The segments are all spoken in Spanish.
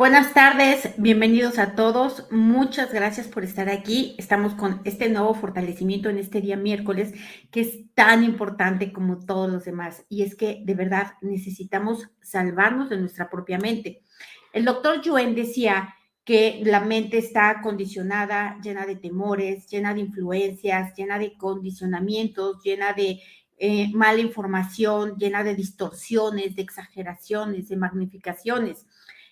Buenas tardes, bienvenidos a todos. Muchas gracias por estar aquí. Estamos con este nuevo fortalecimiento en este día miércoles que es tan importante como todos los demás. Y es que de verdad necesitamos salvarnos de nuestra propia mente. El doctor Yuen decía que la mente está condicionada, llena de temores, llena de influencias, llena de condicionamientos, llena de eh, mala información, llena de distorsiones, de exageraciones, de magnificaciones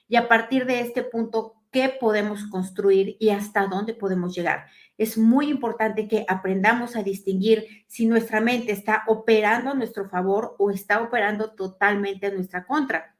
y a partir de este punto, ¿qué podemos construir y hasta dónde podemos llegar? Es muy importante que aprendamos a distinguir si nuestra mente está operando a nuestro favor o está operando totalmente a nuestra contra.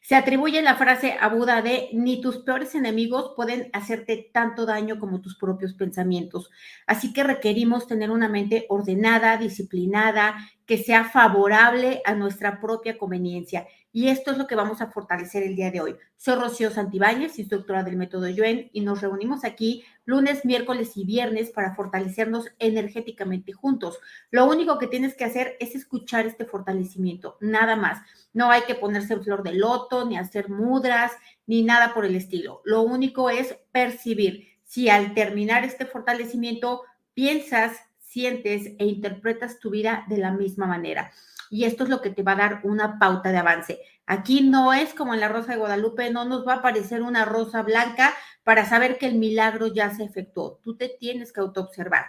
Se atribuye la frase a Buda de ni tus peores enemigos pueden hacerte tanto daño como tus propios pensamientos. Así que requerimos tener una mente ordenada, disciplinada, que sea favorable a nuestra propia conveniencia. Y esto es lo que vamos a fortalecer el día de hoy. Soy Rocío Santibáñez, instructora del método Yuen, y nos reunimos aquí lunes, miércoles y viernes para fortalecernos energéticamente juntos. Lo único que tienes que hacer es escuchar este fortalecimiento, nada más. No hay que ponerse en flor de loto, ni hacer mudras, ni nada por el estilo. Lo único es percibir si al terminar este fortalecimiento piensas, sientes e interpretas tu vida de la misma manera y esto es lo que te va a dar una pauta de avance. Aquí no es como en la Rosa de Guadalupe, no nos va a aparecer una rosa blanca para saber que el milagro ya se efectuó. Tú te tienes que autoobservar.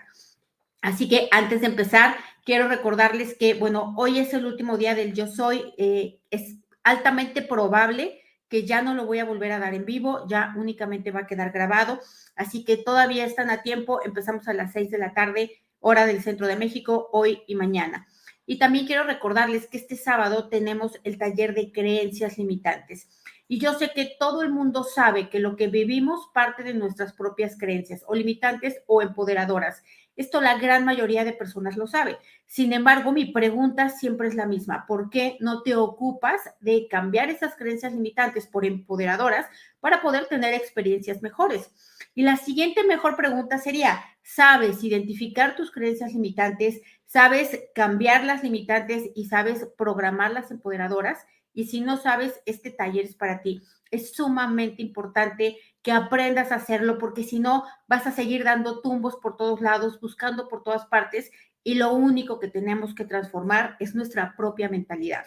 Así que antes de empezar, quiero recordarles que, bueno, hoy es el último día del Yo Soy. Eh, es altamente probable que ya no lo voy a volver a dar en vivo, ya únicamente va a quedar grabado. Así que todavía están a tiempo. Empezamos a las seis de la tarde, hora del centro de México, hoy y mañana. Y también quiero recordarles que este sábado tenemos el taller de creencias limitantes. Y yo sé que todo el mundo sabe que lo que vivimos parte de nuestras propias creencias, o limitantes o empoderadoras. Esto la gran mayoría de personas lo sabe. Sin embargo, mi pregunta siempre es la misma. ¿Por qué no te ocupas de cambiar esas creencias limitantes por empoderadoras para poder tener experiencias mejores? Y la siguiente mejor pregunta sería, ¿sabes identificar tus creencias limitantes? sabes cambiar las limitantes y sabes programar las empoderadoras. Y si no sabes, este taller es para ti. Es sumamente importante que aprendas a hacerlo porque si no, vas a seguir dando tumbos por todos lados, buscando por todas partes y lo único que tenemos que transformar es nuestra propia mentalidad.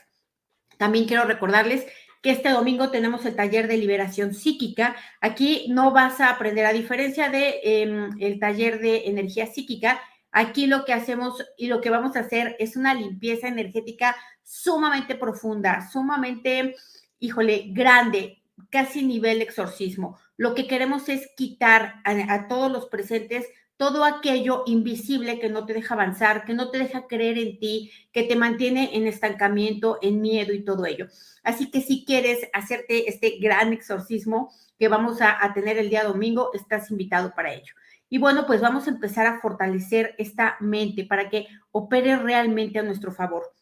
También quiero recordarles que este domingo tenemos el taller de liberación psíquica. Aquí no vas a aprender, a diferencia de em, el taller de energía psíquica, Aquí lo que hacemos y lo que vamos a hacer es una limpieza energética sumamente profunda, sumamente, híjole, grande, casi nivel exorcismo. Lo que queremos es quitar a, todos los presentes todo aquello invisible que no te deja avanzar, que no te deja creer en ti, que te mantiene en estancamiento, en miedo y todo ello. Así que si quieres hacerte este gran exorcismo que vamos a tener el día domingo, estás invitado para ello. Y bueno, pues vamos a empezar a fortalecer esta mente para que opere realmente a nuestro favor.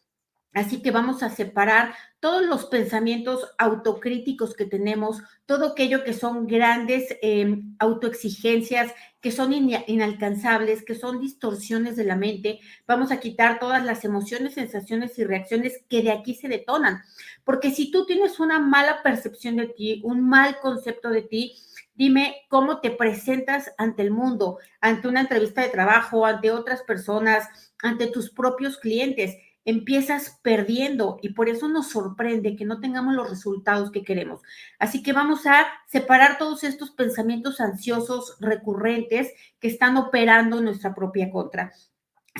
Así que vamos a separar todos los pensamientos autocríticos que tenemos, todo aquello que son grandes em, autoexigencias, que son inalcanzables, que son distorsiones de la mente. Vamos a quitar todas las emociones, sensaciones y reacciones que de aquí se detonan. Porque si tú tienes una mala percepción de ti, un mal concepto de ti, Dime cómo te presentas ante el mundo, ante una entrevista de trabajo, ante otras personas, ante tus propios clientes. Empiezas perdiendo y por eso nos sorprende que no tengamos los resultados que queremos. Así que vamos a separar todos estos pensamientos ansiosos recurrentes que están operando en nuestra propia contra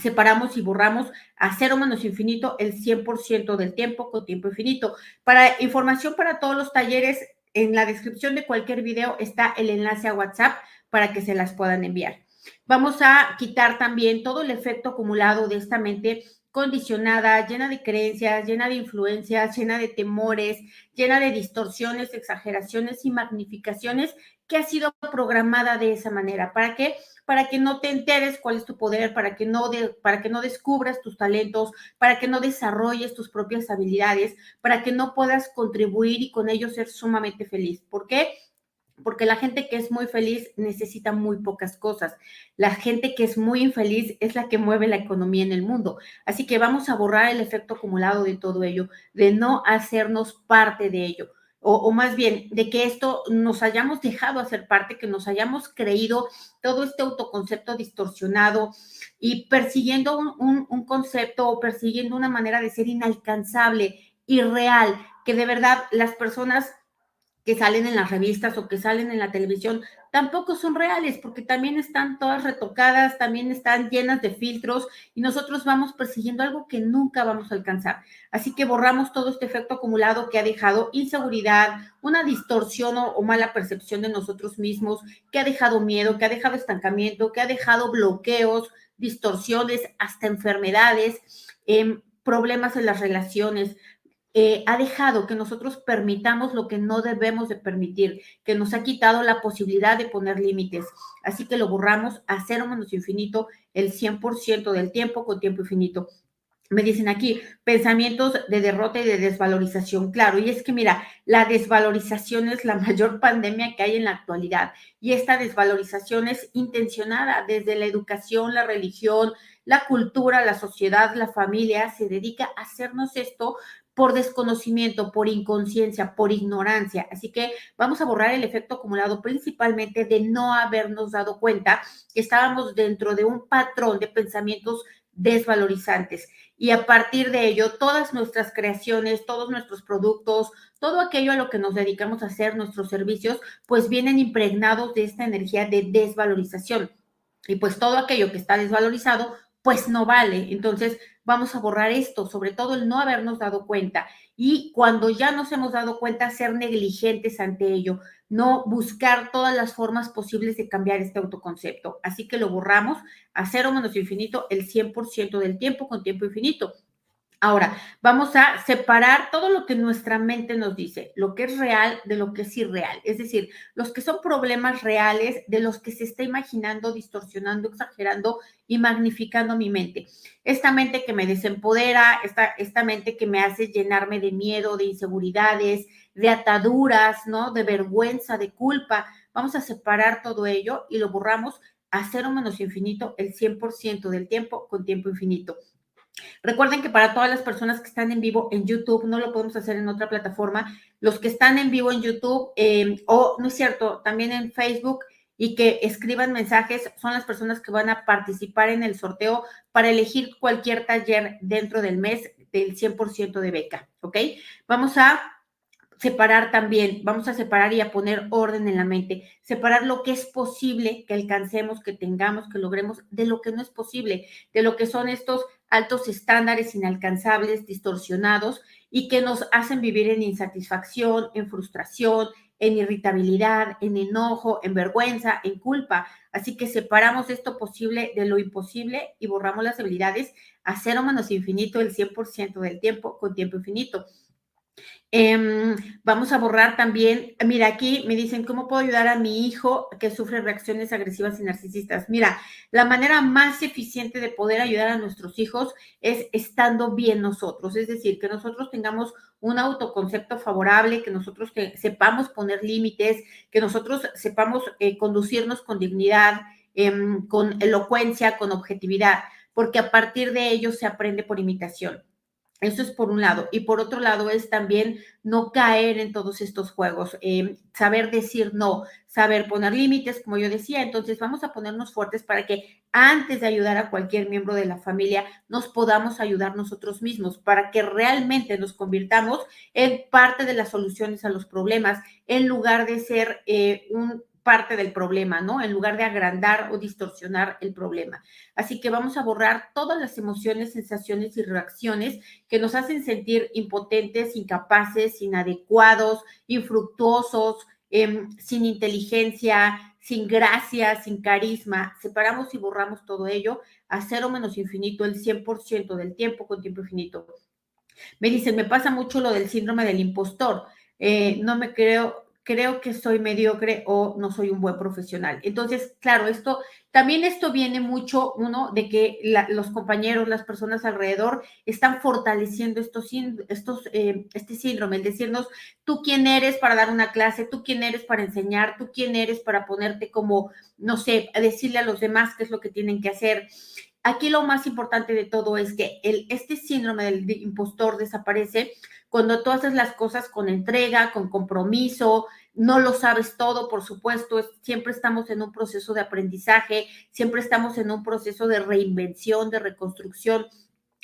separamos y borramos a cero menos infinito el 100% del tiempo con tiempo infinito. Para información para todos los talleres, en la descripción de cualquier video está el enlace a WhatsApp para que se las puedan enviar. Vamos a quitar también todo el efecto acumulado de esta mente condicionada, llena de creencias, llena de influencias, llena de temores, llena de distorsiones, exageraciones y magnificaciones que ha sido programada de esa manera. ¿Para qué? Para que no te enteres cuál es tu poder, para que no, para que no descubras tus talentos, para que no desarrolles tus propias habilidades, para que no puedas contribuir y con ello ser sumamente feliz. ¿Por qué? Porque la gente que es muy feliz necesita muy pocas cosas. La gente que es muy infeliz es la que mueve la economía en el mundo. Así que vamos a borrar el efecto acumulado de todo ello, de no hacernos parte de ello o, más bien de que esto nos hayamos dejado hacer parte, que nos hayamos creído todo este autoconcepto distorsionado y persiguiendo un, concepto o persiguiendo una manera de ser inalcanzable, irreal, que de verdad las personas que salen en las revistas o que salen en la televisión tampoco son reales porque también están todas retocadas, también están llenas de filtros y nosotros vamos persiguiendo algo que nunca vamos a alcanzar. Así que borramos todo este efecto acumulado que ha dejado inseguridad, una distorsión o, mala percepción de nosotros mismos, que ha dejado miedo, que ha dejado estancamiento, que ha dejado bloqueos, distorsiones, hasta enfermedades, em, problemas en las relaciones, eh, ha dejado que nosotros permitamos lo que no debemos de permitir, que nos ha quitado la posibilidad de poner límites. Así que lo borramos a cero menos infinito el 100% del tiempo con tiempo infinito. Me dicen aquí, pensamientos de derrota y de desvalorización. Claro, y es que mira, la desvalorización es la mayor pandemia que hay en la actualidad. Y esta desvalorización es intencionada desde la educación, la religión, la cultura, la sociedad, la familia, se dedica a hacernos esto por desconocimiento, por inconsciencia, por ignorancia. Así que vamos a borrar el efecto acumulado principalmente de no habernos dado cuenta que estábamos dentro de un patrón de pensamientos desvalorizantes. Y a partir de ello, todas nuestras creaciones, todos nuestros productos, todo aquello a lo que nos dedicamos a hacer, nuestros servicios, pues vienen impregnados de esta energía de desvalorización. Y pues todo aquello que está desvalorizado, pues no vale. Entonces, vamos a borrar esto, sobre todo el no habernos dado cuenta. Y cuando ya nos hemos dado cuenta, ser negligentes ante ello, no buscar todas las formas posibles de cambiar este autoconcepto. Así que lo borramos a cero menos infinito el 100% del tiempo con tiempo infinito. Ahora, vamos a separar todo lo que nuestra mente nos dice, lo que es real de lo que es irreal. Es decir, los que son problemas reales de los que se está imaginando, distorsionando, exagerando y magnificando mi mente. Esta mente que me desempodera, esta, esta mente que me hace llenarme de miedo, de inseguridades, de ataduras, ¿no? De vergüenza, de culpa. Vamos a separar todo ello y lo borramos a cero menos infinito el 100% del tiempo con tiempo infinito. Recuerden que para todas las personas que están en vivo en YouTube, no lo podemos hacer en otra plataforma. Los que están en vivo en YouTube, em, o no es cierto, también en Facebook y que escriban mensajes, son las personas que van a participar en el sorteo para elegir cualquier taller dentro del mes del 100% de beca, ¿ok? Vamos a separar también, vamos a separar y a poner orden en la mente, separar lo que es posible que alcancemos, que tengamos, que logremos, de lo que no es posible, de lo que son estos altos estándares inalcanzables, distorsionados y que nos hacen vivir en insatisfacción, en frustración, en irritabilidad, en enojo, en vergüenza, en culpa. Así que separamos esto posible de lo imposible y borramos las habilidades a cero menos infinito el 100% del tiempo con tiempo infinito. Em, vamos a borrar también, mira, aquí me dicen, ¿cómo puedo ayudar a mi hijo que sufre reacciones agresivas y narcisistas? Mira, la manera más eficiente de poder ayudar a nuestros hijos es estando bien nosotros, es decir, que nosotros tengamos un autoconcepto favorable, que nosotros sepamos poner límites, que nosotros sepamos eh, conducirnos con dignidad, em, con elocuencia, con objetividad, porque a partir de ello se aprende por imitación. Eso es por un lado. Y por otro lado es también no caer en todos estos juegos, eh, saber decir no, saber poner límites, como yo decía. Entonces vamos a ponernos fuertes para que antes de ayudar a cualquier miembro de la familia, nos podamos ayudar nosotros mismos, para que realmente nos convirtamos en parte de las soluciones a los problemas, en lugar de ser eh, un parte del problema, ¿no? En lugar de agrandar o distorsionar el problema. Así que vamos a borrar todas las emociones, sensaciones y reacciones que nos hacen sentir impotentes, incapaces, inadecuados, infructuosos, em, sin inteligencia, sin gracia, sin carisma. Separamos y borramos todo ello a cero menos infinito el 100% del tiempo con tiempo infinito. Me dicen, me pasa mucho lo del síndrome del impostor. Eh, no me creo, creo que soy mediocre o no soy un buen profesional. Entonces, claro, esto también esto viene mucho, uno, de que los compañeros, las personas alrededor están fortaleciendo estos, estos, eh, este síndrome, el decirnos, tú quién eres para dar una clase, tú quién eres para enseñar, tú quién eres para ponerte como, no sé, decirle a los demás qué es lo que tienen que hacer. Aquí lo más importante de todo es que el, este síndrome del impostor desaparece cuando tú haces las cosas con entrega, con compromiso, no lo sabes todo, por supuesto, siempre estamos en un proceso de aprendizaje, siempre estamos en un proceso de reinvención, de reconstrucción.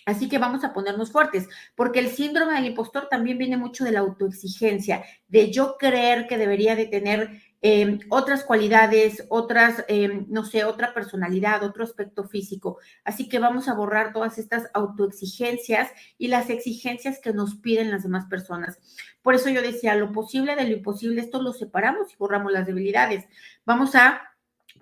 Así que vamos a ponernos fuertes, porque el síndrome del impostor también viene mucho de la autoexigencia, de yo creer que debería de tener Em, otras cualidades, otras, em, no sé, otra personalidad, otro aspecto físico. Así que vamos a borrar todas estas autoexigencias y las exigencias que nos piden las demás personas. Por eso yo decía, lo posible de lo imposible, esto lo separamos y borramos las debilidades. Vamos a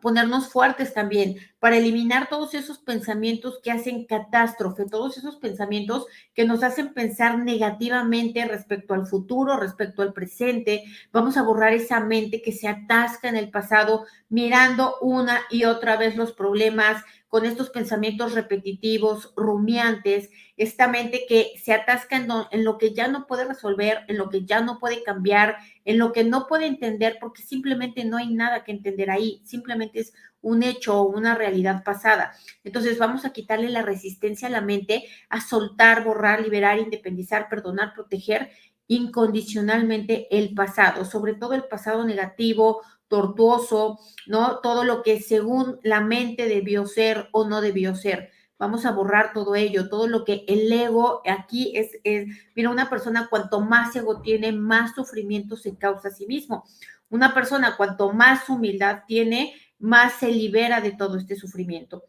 ponernos fuertes también, para eliminar todos esos pensamientos que hacen catástrofe, todos esos pensamientos que nos hacen pensar negativamente respecto al futuro, respecto al presente. Vamos a borrar esa mente que se atasca en el pasado, mirando una y otra vez los problemas, con estos pensamientos repetitivos, rumiantes, esta mente que se atasca en, lo que ya no puede resolver, en lo que ya no puede cambiar, en lo que no puede entender, porque simplemente no hay nada que entender ahí, simplemente es un hecho o una realidad pasada. Entonces vamos a quitarle la resistencia a la mente a soltar, borrar, liberar, independizar, perdonar, proteger incondicionalmente el pasado, sobre todo el pasado negativo, tortuoso, ¿no? Todo lo que según la mente debió ser o no debió ser. Vamos a borrar todo ello, todo lo que el ego aquí es, es, mira, una persona cuanto más ego tiene, más sufrimiento se causa a sí mismo. Una persona cuanto más humildad tiene, más se libera de todo este sufrimiento.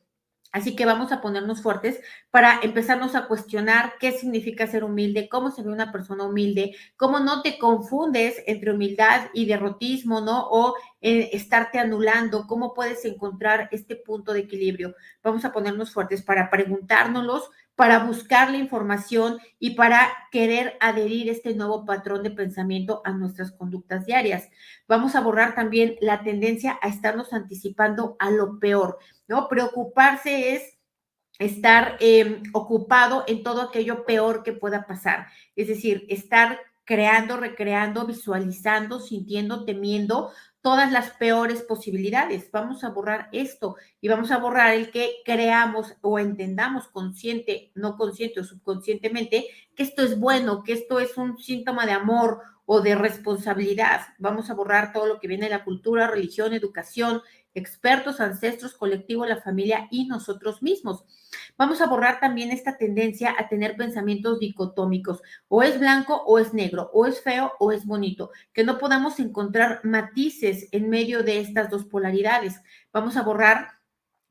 Así que vamos a ponernos fuertes para empezarnos a cuestionar qué significa ser humilde, cómo se ve una persona humilde, cómo no te confundes entre humildad y derrotismo, ¿no? O eh, estarte anulando, cómo puedes encontrar este punto de equilibrio. Vamos a ponernos fuertes para preguntárnoslos, para buscar la información y para querer adherir este nuevo patrón de pensamiento a nuestras conductas diarias. Vamos a borrar también la tendencia a estarnos anticipando a lo peor, ¿no? Preocuparse es estar em, ocupado en todo aquello peor que pueda pasar, es decir, estar creando, recreando, visualizando, sintiendo, temiendo todas las peores posibilidades. Vamos a borrar esto y vamos a borrar el que creamos o entendamos consciente, no consciente o subconscientemente, que esto es bueno, que esto es un síntoma de amor o de responsabilidad. Vamos a borrar todo lo que viene de la cultura, religión, educación, expertos, ancestros, colectivo, la familia y nosotros mismos. Vamos a borrar también esta tendencia a tener pensamientos dicotómicos, o es blanco o es negro, o es feo o es bonito, que no podamos encontrar matices en medio de estas dos polaridades. Vamos a borrar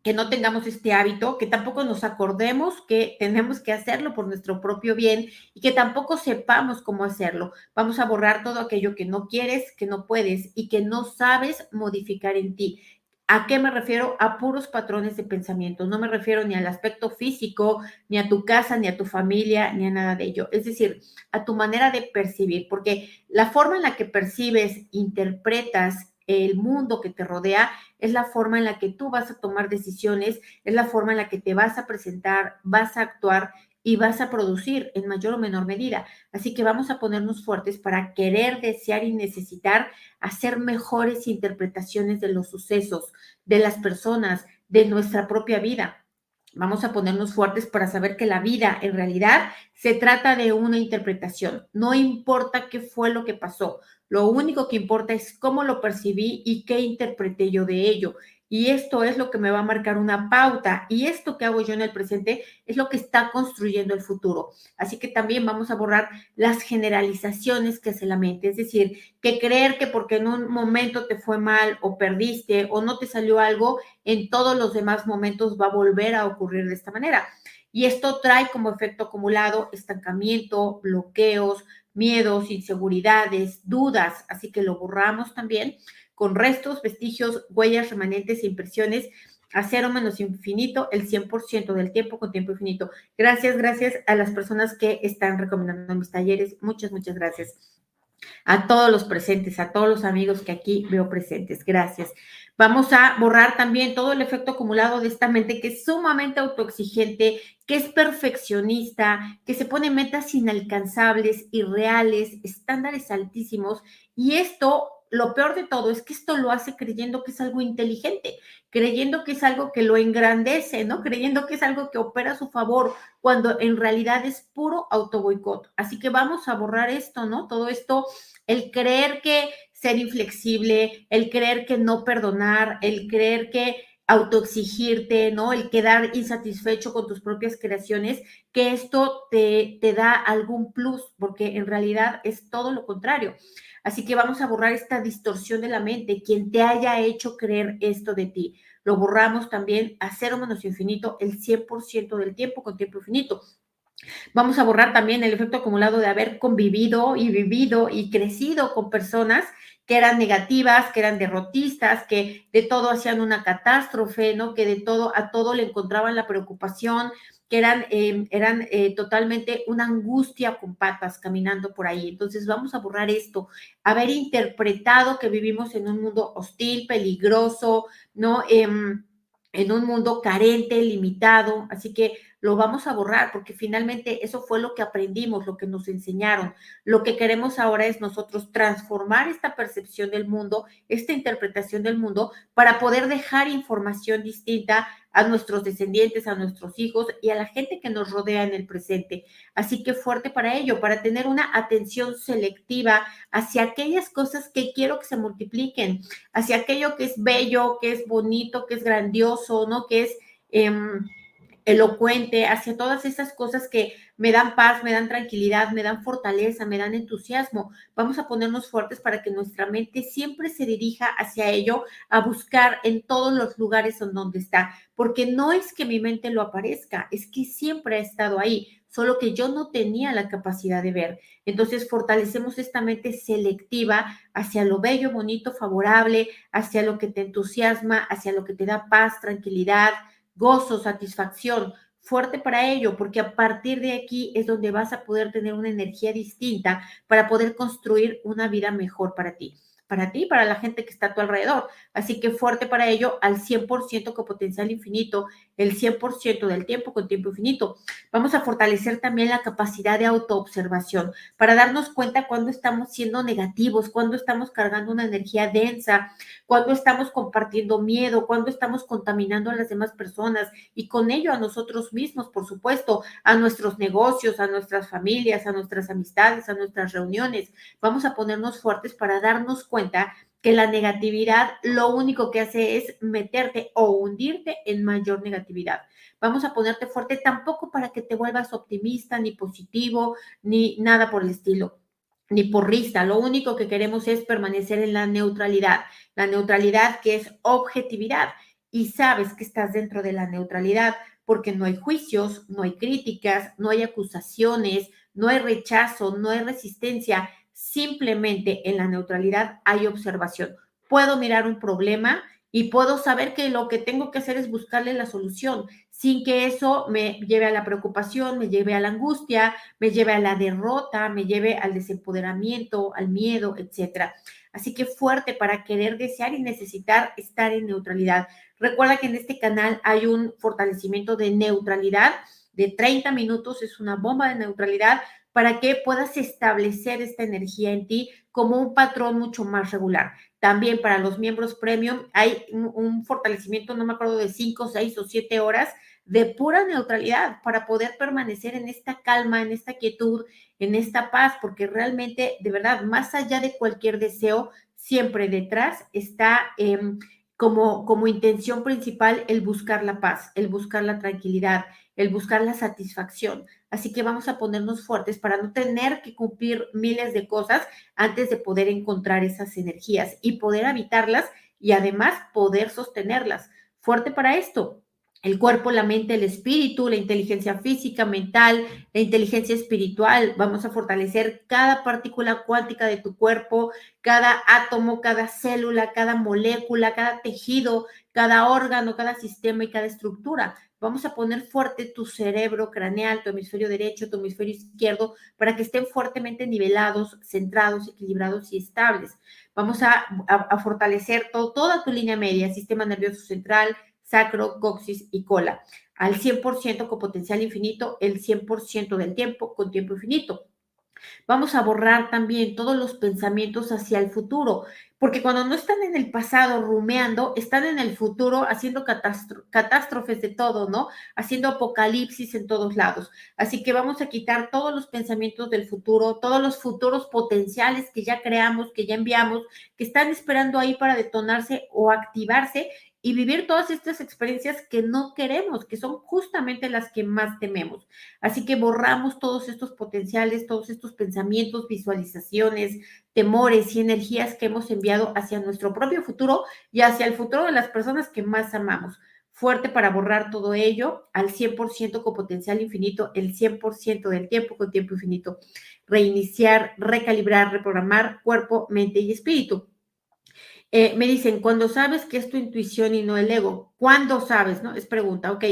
que no tengamos este hábito, que tampoco nos acordemos que tenemos que hacerlo por nuestro propio bien y que tampoco sepamos cómo hacerlo. Vamos a borrar todo aquello que no quieres, que no puedes y que no sabes modificar en ti. ¿A qué me refiero? A puros patrones de pensamiento. No me refiero ni al aspecto físico, ni a tu casa, ni a tu familia, ni a nada de ello. Es decir, a tu manera de percibir, porque la forma en la que percibes, interpretas el mundo que te rodea es la forma en la que tú vas a tomar decisiones, es la forma en la que te vas a presentar, vas a actuar y vas a producir en mayor o menor medida. Así que vamos a ponernos fuertes para querer, desear y necesitar hacer mejores interpretaciones de los sucesos, de las personas, de nuestra propia vida. Vamos a ponernos fuertes para saber que la vida en realidad se trata de una interpretación. No importa qué fue lo que pasó. Lo único que importa es cómo lo percibí y qué interpreté yo de ello y esto es lo que me va a marcar una pauta y esto que hago yo en el presente es lo que está construyendo el futuro. Así que también vamos a borrar las generalizaciones que hace la mente, es decir, que creer que porque en un momento te fue mal o perdiste o no te salió algo, en todos los demás momentos va a volver a ocurrir de esta manera. Y esto trae como efecto acumulado estancamiento, bloqueos, miedos, inseguridades, dudas, así que lo borramos también con restos, vestigios, huellas, remanentes e impresiones a cero menos infinito el 100% del tiempo con tiempo infinito. Gracias, gracias a las personas que están recomendando mis talleres. Muchas, muchas gracias. A todos los presentes, a todos los amigos que aquí veo presentes. Gracias. Vamos a borrar también todo el efecto acumulado de esta mente que es sumamente autoexigente, que es perfeccionista, que se pone metas inalcanzables, irreales, estándares altísimos. Y esto lo peor de todo es que esto lo hace creyendo que es algo inteligente, creyendo que es algo que lo engrandece, ¿no? Creyendo que es algo que opera a su favor, cuando en realidad es puro autoboicot. Así que vamos a borrar esto, ¿no? Todo esto, el creer que ser inflexible, el creer que no perdonar, el creer que autoexigirte, ¿no? El quedar insatisfecho con tus propias creaciones, que esto te, te da algún plus, porque en realidad es todo lo contrario. Así que vamos a borrar esta distorsión de la mente, quien te haya hecho creer esto de ti. Lo borramos también a cero menos infinito el 100% del tiempo con tiempo infinito. Vamos a borrar también el efecto acumulado de haber convivido y vivido y crecido con personas que eran negativas, que eran derrotistas, que de todo hacían una catástrofe, ¿no? Que de todo a todo le encontraban la preocupación, que eran, em, eran eh, totalmente una angustia con patas caminando por ahí. Entonces vamos a borrar esto, haber interpretado que vivimos en un mundo hostil, peligroso, ¿no? Em, en un mundo carente, limitado. Así que lo vamos a borrar porque finalmente eso fue lo que aprendimos, lo que nos enseñaron. Lo que queremos ahora es nosotros transformar esta percepción del mundo, esta interpretación del mundo, para poder dejar información distinta a nuestros descendientes, a nuestros hijos y a la gente que nos rodea en el presente. Así que fuerte para ello, para tener una atención selectiva hacia aquellas cosas que quiero que se multipliquen, hacia aquello que es bello, que es bonito, que es grandioso, ¿no? Que es... Em, elocuente, hacia todas esas cosas que me dan paz, me dan tranquilidad, me dan fortaleza, me dan entusiasmo. Vamos a ponernos fuertes para que nuestra mente siempre se dirija hacia ello, a buscar en todos los lugares en donde está, porque no es que mi mente lo aparezca, es que siempre ha estado ahí solo que yo no tenía la capacidad de ver. Entonces fortalecemos esta mente selectiva hacia lo bello, bonito, favorable, hacia lo que te entusiasma, hacia lo que te da paz, tranquilidad, gozo, satisfacción, fuerte para ello, porque a partir de aquí es donde vas a poder tener una energía distinta para poder construir una vida mejor para ti para ti, para la gente que está a tu alrededor. Así que fuerte para ello al 100% con potencial infinito, el 100% del tiempo con tiempo infinito. Vamos a fortalecer también la capacidad de autoobservación para darnos cuenta cuando estamos siendo negativos, cuando estamos cargando una energía densa, cuando estamos compartiendo miedo, cuando estamos contaminando a las demás personas y con ello a nosotros mismos, por supuesto, a nuestros negocios, a nuestras familias, a nuestras amistades, a nuestras reuniones. Vamos a ponernos fuertes para darnos cuenta que la negatividad lo único que hace es meterte o hundirte en mayor negatividad. Vamos a ponerte fuerte tampoco para que te vuelvas optimista, ni positivo, ni nada por el estilo, ni porrista. Lo único que queremos es permanecer en la neutralidad, la neutralidad que es objetividad. Y sabes que estás dentro de la neutralidad porque no hay juicios, no hay críticas, no hay acusaciones, no hay rechazo, no hay resistencia Simplemente en la neutralidad hay observación. Puedo mirar un problema y puedo saber que lo que tengo que hacer es buscarle la solución sin que eso me lleve a la preocupación, me lleve a la angustia, me lleve a la derrota, me lleve al desempoderamiento, al miedo, etcétera. Así que fuerte para querer desear y necesitar estar en neutralidad. Recuerda que en este canal hay un fortalecimiento de neutralidad de 30 minutos, es una bomba de neutralidad para que puedas establecer esta energía en ti como un patrón mucho más regular. También para los miembros premium hay un, fortalecimiento, no me acuerdo, de 5, 6 o 7 horas de pura neutralidad para poder permanecer en esta calma, en esta quietud, en esta paz, porque realmente, de verdad, más allá de cualquier deseo, siempre detrás está em, como, como intención principal el buscar la paz, el buscar la tranquilidad, el buscar la satisfacción. Así que vamos a ponernos fuertes para no tener que cumplir miles de cosas antes de poder encontrar esas energías y poder habitarlas y además poder sostenerlas. Fuerte para esto. El cuerpo, la mente, el espíritu, la inteligencia física, mental, la inteligencia espiritual. Vamos a fortalecer cada partícula cuántica de tu cuerpo, cada átomo, cada célula, cada molécula, cada tejido, cada órgano, cada sistema y cada estructura Vamos a poner fuerte tu cerebro craneal, tu hemisferio derecho, tu hemisferio izquierdo, para que estén fuertemente nivelados, centrados, equilibrados y estables. Vamos a, fortalecer toda tu línea media, sistema nervioso central, sacro, coxis y cola, al 100% con potencial infinito, el 100% del tiempo con tiempo infinito. Vamos a borrar también todos los pensamientos hacia el futuro, Porque cuando no están en el pasado rumeando, están en el futuro haciendo catástrofes de todo, ¿no? Haciendo apocalipsis en todos lados. Así que vamos a quitar todos los pensamientos del futuro, todos los futuros potenciales que ya creamos, que ya enviamos, que están esperando ahí para detonarse o activarse y vivir todas estas experiencias que no queremos, que son justamente las que más tememos. Así que borramos todos estos potenciales, todos estos pensamientos, visualizaciones, temores y energías que hemos enviado hacia nuestro propio futuro y hacia el futuro de las personas que más amamos. Fuerte para borrar todo ello al 100% con potencial infinito, el 100% del tiempo con tiempo infinito. Reiniciar, recalibrar, reprogramar cuerpo, mente y espíritu. Eh, me dicen, cuando sabes que es tu intuición y no el ego, ¿cuándo sabes? ¿No? Es pregunta, ok.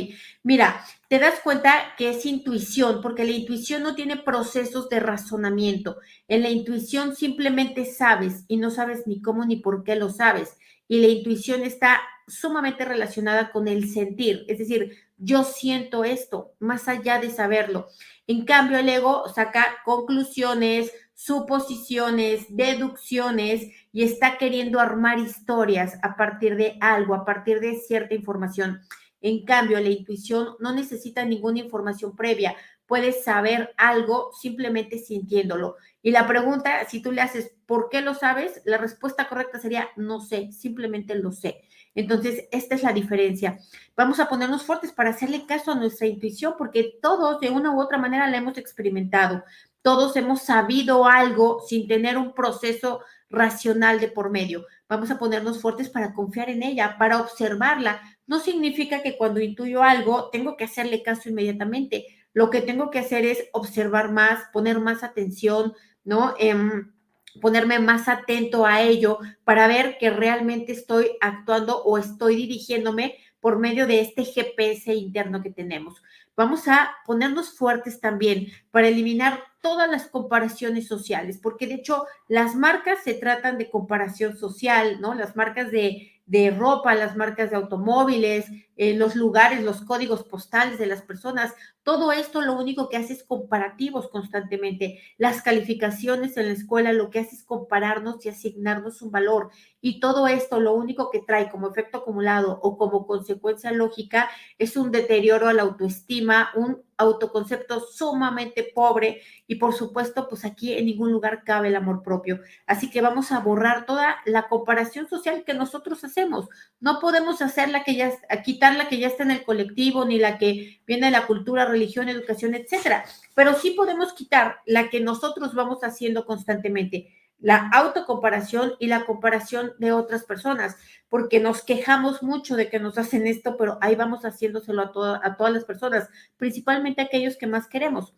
Mira, te das cuenta que es intuición, porque la intuición no tiene procesos de razonamiento. En la intuición simplemente sabes y no sabes ni cómo ni por qué lo sabes. Y la intuición está sumamente relacionada con el sentir, es decir, yo siento esto, más allá de saberlo. En cambio, el ego saca conclusiones, suposiciones, deducciones y está queriendo armar historias a partir de algo, a partir de cierta información. En cambio, la intuición no necesita ninguna información previa. Puedes saber algo simplemente sintiéndolo. Y la pregunta, si tú le haces, ¿por qué lo sabes? La respuesta correcta sería, no sé, simplemente lo sé. Entonces, esta es la diferencia. Vamos a ponernos fuertes para hacerle caso a nuestra intuición, porque todos de una u otra manera la hemos experimentado. Todos hemos sabido algo sin tener un proceso racional de por medio. Vamos a ponernos fuertes para confiar en ella, para observarla. No significa que cuando intuyo algo tengo que hacerle caso inmediatamente. Lo que tengo que hacer es observar más, poner más atención, ¿no? Em, ponerme más atento a ello para ver que realmente estoy actuando o estoy dirigiéndome por medio de este GPS interno que tenemos. Vamos a ponernos fuertes también para eliminar todas las comparaciones sociales, porque de hecho las marcas se tratan de comparación social, ¿no? Las marcas de, de ropa, las marcas de automóviles, eh, los lugares, los códigos postales de las personas. Todo esto lo único que hace es comparativos constantemente. Las calificaciones en la escuela lo que hace es compararnos y asignarnos un valor. Y todo esto lo único que trae como efecto acumulado o como consecuencia lógica es un deterioro a la autoestima, un autoconcepto sumamente pobre y por supuesto, pues aquí en ningún lugar cabe el amor propio. Así que vamos a borrar toda la comparación social que nosotros hacemos. No podemos hacer la que ya, quitar la que ya está en el colectivo, ni la que viene de la cultura, religión, educación, etcétera. Pero sí podemos quitar la que nosotros vamos haciendo constantemente la autocomparación y la comparación de otras personas, porque nos quejamos mucho de que nos hacen esto, pero ahí vamos haciéndoselo a, a todas las personas, principalmente aquellos que más queremos.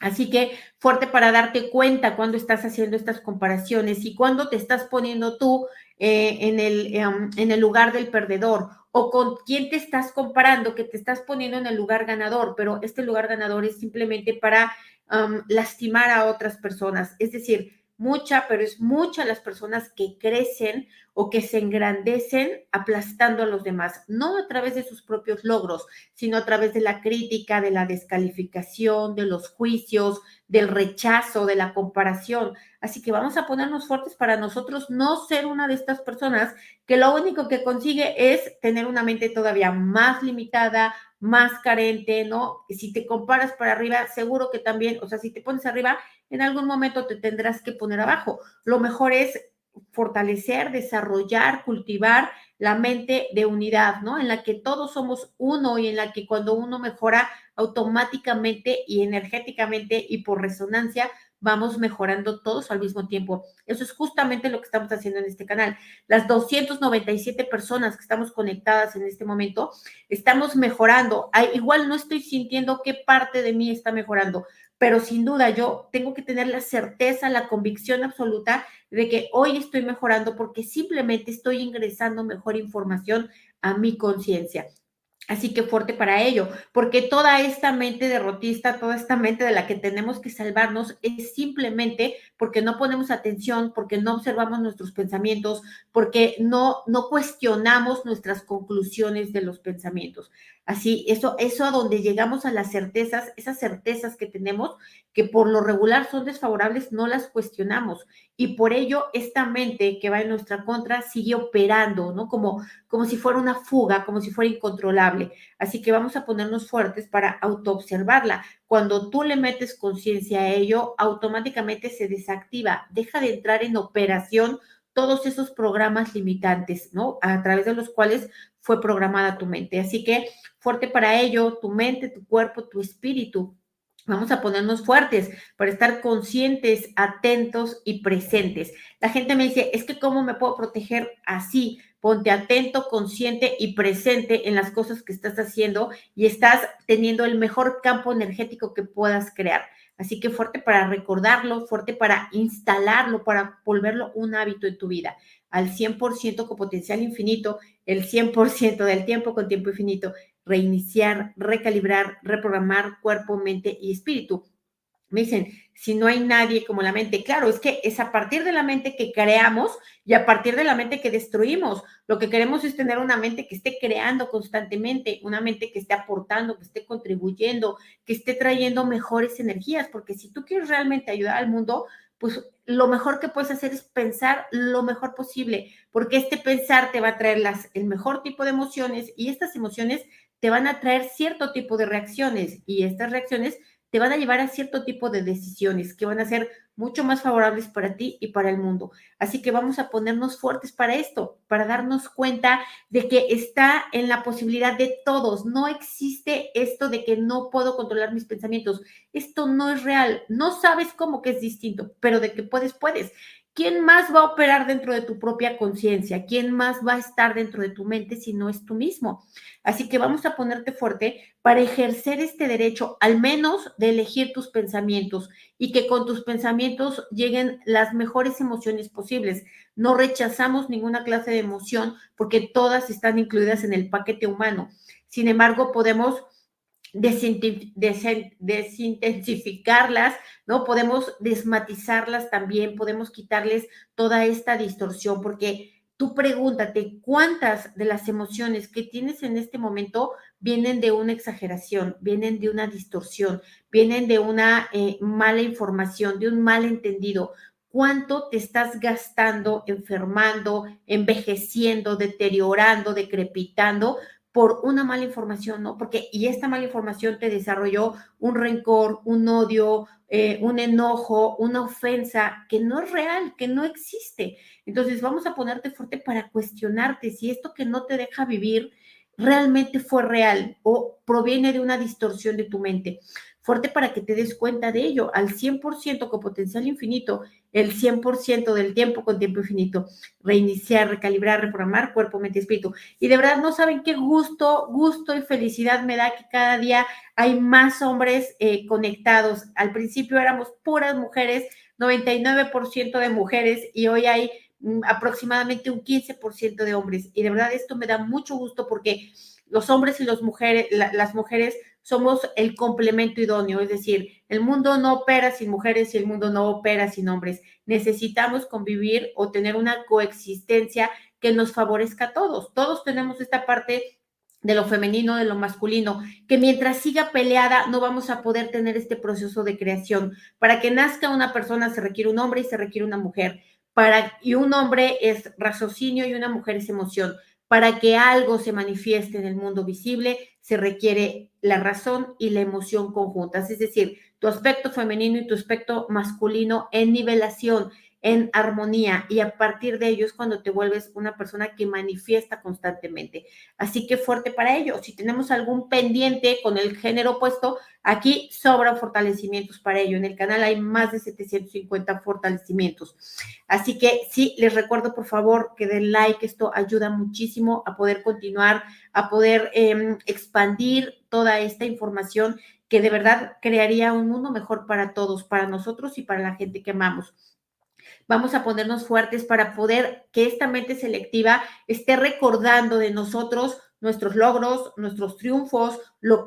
Así que fuerte para darte cuenta cuando estás haciendo estas comparaciones y cuando te estás poniendo tú eh, en, el, em, en el lugar del perdedor o con quién te estás comparando, que te estás poniendo en el lugar ganador, pero este lugar ganador es simplemente para lastimar a otras personas. Es decir, mucha, pero es mucha las personas que crecen o que se engrandecen aplastando a los demás, no a través de sus propios logros, sino a través de la crítica, de la descalificación, de los juicios, del rechazo, de la comparación. Así que vamos a ponernos fuertes para nosotros no ser una de estas personas que lo único que consigue es tener una mente todavía más limitada, más carente, ¿no? Si te comparas para arriba, seguro que también, o sea, si te pones arriba, en algún momento te tendrás que poner abajo. Lo mejor es fortalecer, desarrollar, cultivar la mente de unidad, ¿no? En la que todos somos uno y en la que cuando uno mejora automáticamente y energéticamente y por resonancia, vamos mejorando todos al mismo tiempo. Eso es justamente lo que estamos haciendo en este canal. Las 297 personas que estamos conectadas en este momento, estamos mejorando. igual no estoy sintiendo qué parte de mí está mejorando, pero sin duda yo tengo que tener la certeza, la convicción absoluta de que hoy estoy mejorando porque simplemente estoy ingresando mejor información a mi conciencia. Así que fuerte para ello, porque toda esta mente derrotista, toda esta mente de la que tenemos que salvarnos es simplemente porque no ponemos atención, porque no observamos nuestros pensamientos, porque no, no cuestionamos nuestras conclusiones de los pensamientos. Así, eso, eso a donde llegamos a las certezas, esas certezas que tenemos, que por lo regular son desfavorables, no las cuestionamos. Y por ello, esta mente que va en nuestra contra sigue operando, ¿no? Como, como si fuera una fuga, como si fuera incontrolable. Así que vamos a ponernos fuertes para autoobservarla. Cuando tú le metes conciencia a ello, automáticamente se desactiva, deja de entrar en operación todos esos programas limitantes, ¿no? A través de los cuales fue programada tu mente. Así que fuerte para ello, tu mente, tu cuerpo, tu espíritu. Vamos a ponernos fuertes para estar conscientes, atentos y presentes. La gente me dice, es que ¿cómo me puedo proteger así? Ponte atento, consciente y presente en las cosas que estás haciendo y estás teniendo el mejor campo energético que puedas crear. Así que fuerte para recordarlo, fuerte para instalarlo, para volverlo un hábito en tu vida. Al 100% con potencial infinito, el 100% del tiempo con tiempo infinito. Reiniciar, recalibrar, reprogramar cuerpo, mente y espíritu. Me dicen, si no hay nadie como la mente, claro, es que es a partir de la mente que creamos y a partir de la mente que destruimos. Lo que queremos es tener una mente que esté creando constantemente, una mente que esté aportando, que esté contribuyendo, que esté trayendo mejores energías, porque si tú quieres realmente ayudar al mundo, pues lo mejor que puedes hacer es pensar lo mejor posible, porque este pensar te va a traer las, el mejor tipo de emociones y estas emociones te van a traer cierto tipo de reacciones y estas reacciones te van a llevar a cierto tipo de decisiones que van a ser mucho más favorables para ti y para el mundo. Así que vamos a ponernos fuertes para esto, para darnos cuenta de que está en la posibilidad de todos. No existe esto de que no puedo controlar mis pensamientos. Esto no es real. No sabes cómo que es distinto, pero de que puedes, puedes. ¿Quién más va a operar dentro de tu propia conciencia? ¿Quién más va a estar dentro de tu mente si no es tú mismo? Así que vamos a ponerte fuerte para ejercer este derecho, al menos de elegir tus pensamientos y que con tus pensamientos lleguen las mejores emociones posibles. No rechazamos ninguna clase de emoción porque todas están incluidas en el paquete humano. Sin embargo, podemos desintensificarlas, ¿no? Podemos desmatizarlas también, podemos quitarles toda esta distorsión, porque tú pregúntate cuántas de las emociones que tienes en este momento vienen de una exageración, vienen de una distorsión, vienen de una eh, mala información, de un mal entendido. ¿Cuánto te estás gastando, enfermando, envejeciendo, deteriorando, decrepitando por una mala información, ¿no? Porque, y esta mala información te desarrolló un rencor, un odio, eh, un enojo, una ofensa que no es real, que no existe. Entonces, vamos a ponerte fuerte para cuestionarte si esto que no te deja vivir realmente fue real o proviene de una distorsión de tu mente fuerte para que te des cuenta de ello, al 100% con potencial infinito, el 100% del tiempo con tiempo infinito, reiniciar, recalibrar, reprogramar cuerpo, mente y espíritu. Y de verdad no saben qué gusto, gusto y felicidad me da que cada día hay más hombres eh, conectados. Al principio éramos puras mujeres, 99% de mujeres y hoy hay mm, aproximadamente un 15% de hombres. Y de verdad esto me da mucho gusto porque los hombres y las mujeres, las mujeres somos el complemento idóneo, es decir, el mundo no opera sin mujeres y el mundo no opera sin hombres. Necesitamos convivir o tener una coexistencia que nos favorezca a todos. Todos tenemos esta parte de lo femenino, de lo masculino, que mientras siga peleada no vamos a poder tener este proceso de creación. Para que nazca una persona se requiere un hombre y se requiere una mujer. Para, y un hombre es raciocinio y una mujer es emoción. Para que algo se manifieste en el mundo visible, se requiere la razón y la emoción conjuntas, es decir, tu aspecto femenino y tu aspecto masculino en nivelación en armonía y a partir de ello es cuando te vuelves una persona que manifiesta constantemente. Así que fuerte para ello. Si tenemos algún pendiente con el género opuesto, aquí sobran fortalecimientos para ello. En el canal hay más de 750 fortalecimientos. Así que sí, les recuerdo por favor que den like, esto ayuda muchísimo a poder continuar, a poder em, expandir toda esta información que de verdad crearía un mundo mejor para todos, para nosotros y para la gente que amamos vamos a ponernos fuertes para poder que esta mente selectiva esté recordando de nosotros nuestros logros, nuestros triunfos,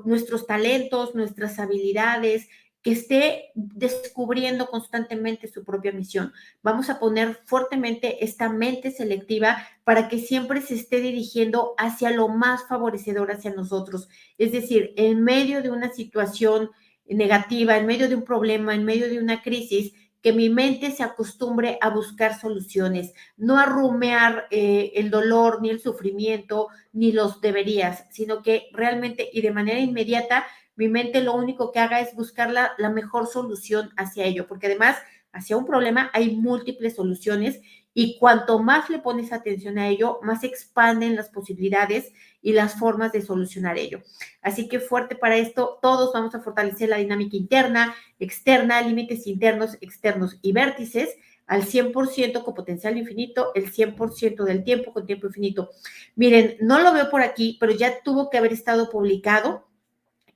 nuestros talentos, nuestras habilidades, que esté descubriendo constantemente su propia misión. Vamos a poner fuertemente esta mente selectiva para que siempre se esté dirigiendo hacia lo más favorecedor hacia nosotros. Es decir, en medio de una situación negativa, en medio de un problema, en medio de una crisis, que mi mente se acostumbre a buscar soluciones, no a rumear eh, el dolor, ni el sufrimiento, ni los deberías, sino que realmente y de manera inmediata mi mente lo único que haga es buscar la, la mejor solución hacia ello, porque además hacia un problema hay múltiples soluciones y cuanto más le pones atención a ello, más expanden las posibilidades y las formas de solucionar ello. Así que fuerte para esto, todos vamos a fortalecer la dinámica interna, externa, límites internos, externos y vértices al 100% con potencial infinito, el 100% del tiempo con tiempo infinito. Miren, no lo veo por aquí, pero ya tuvo que haber estado publicado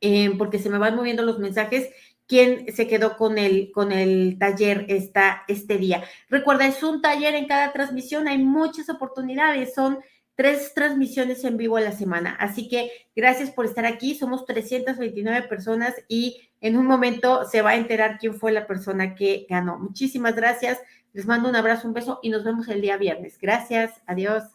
eh, porque se me van moviendo los mensajes quién se quedó con el, con el taller esta, este día. Recuerda, es un taller en cada transmisión, hay muchas oportunidades, son tres transmisiones en vivo a la semana. Así que gracias por estar aquí, somos 329 personas y en un momento se va a enterar quién fue la persona que ganó. Muchísimas gracias, les mando un abrazo, un beso y nos vemos el día viernes. Gracias, adiós.